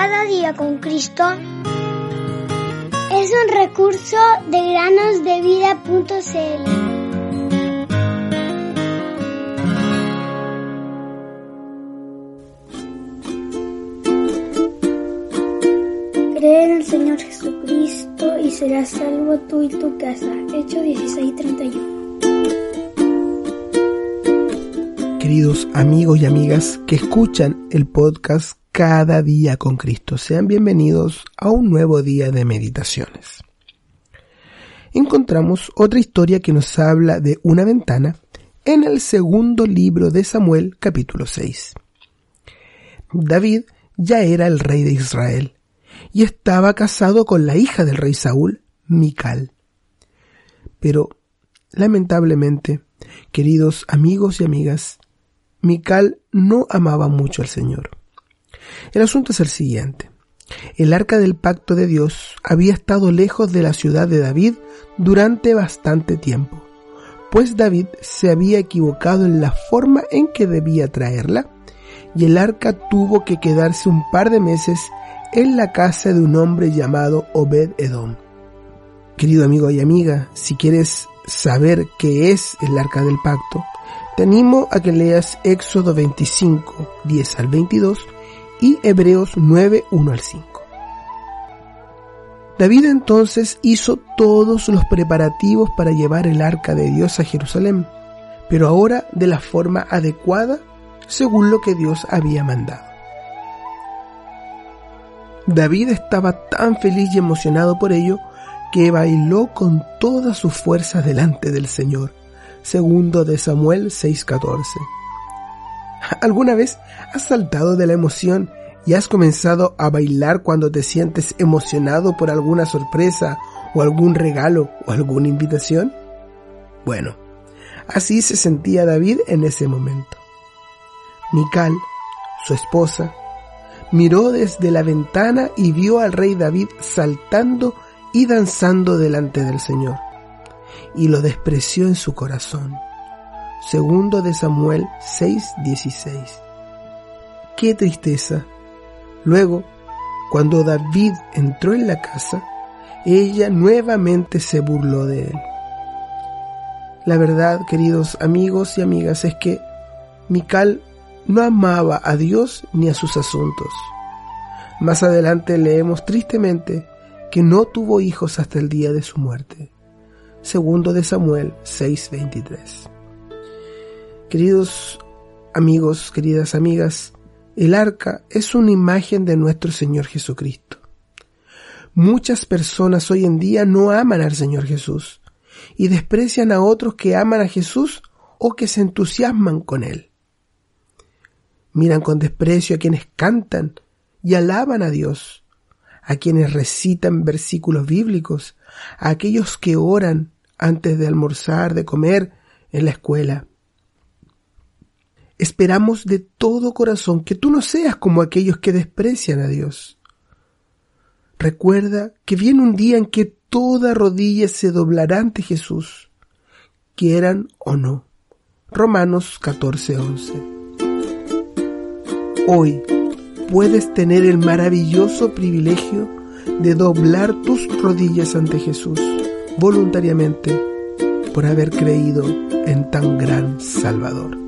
Cada día con Cristo es un recurso de granosdevida.cl. Cree en el Señor Jesucristo y serás salvo tú y tu casa. Hecho 16:31. Queridos amigos y amigas que escuchan el podcast cada día con Cristo. Sean bienvenidos a un nuevo día de meditaciones. Encontramos otra historia que nos habla de una ventana en el segundo libro de Samuel capítulo 6. David ya era el rey de Israel y estaba casado con la hija del rey Saúl, Mical. Pero, lamentablemente, queridos amigos y amigas, Mical no amaba mucho al Señor. El asunto es el siguiente. El arca del pacto de Dios había estado lejos de la ciudad de David durante bastante tiempo, pues David se había equivocado en la forma en que debía traerla, y el arca tuvo que quedarse un par de meses en la casa de un hombre llamado Obed Edom. Querido amigo y amiga, si quieres saber qué es el arca del pacto, te animo a que leas Éxodo 25, 10 al 22, y Hebreos 9, 1 al 5. David entonces hizo todos los preparativos para llevar el arca de Dios a Jerusalén, pero ahora de la forma adecuada según lo que Dios había mandado. David estaba tan feliz y emocionado por ello que bailó con todas sus fuerzas delante del Señor. Segundo de Samuel 6:14. ¿Alguna vez has saltado de la emoción y has comenzado a bailar cuando te sientes emocionado por alguna sorpresa o algún regalo o alguna invitación? Bueno, así se sentía David en ese momento. Mical, su esposa, miró desde la ventana y vio al rey David saltando y danzando delante del Señor, y lo despreció en su corazón. Segundo de Samuel 6:16. Qué tristeza. Luego, cuando David entró en la casa, ella nuevamente se burló de él. La verdad, queridos amigos y amigas, es que Mical no amaba a Dios ni a sus asuntos. Más adelante leemos tristemente que no tuvo hijos hasta el día de su muerte. Segundo de Samuel 6:23. Queridos amigos, queridas amigas, el arca es una imagen de nuestro Señor Jesucristo. Muchas personas hoy en día no aman al Señor Jesús y desprecian a otros que aman a Jesús o que se entusiasman con Él. Miran con desprecio a quienes cantan y alaban a Dios, a quienes recitan versículos bíblicos, a aquellos que oran antes de almorzar, de comer, en la escuela. Esperamos de todo corazón que tú no seas como aquellos que desprecian a Dios. Recuerda que viene un día en que toda rodilla se doblará ante Jesús, quieran o no. Romanos 14:11. Hoy puedes tener el maravilloso privilegio de doblar tus rodillas ante Jesús voluntariamente por haber creído en tan gran Salvador.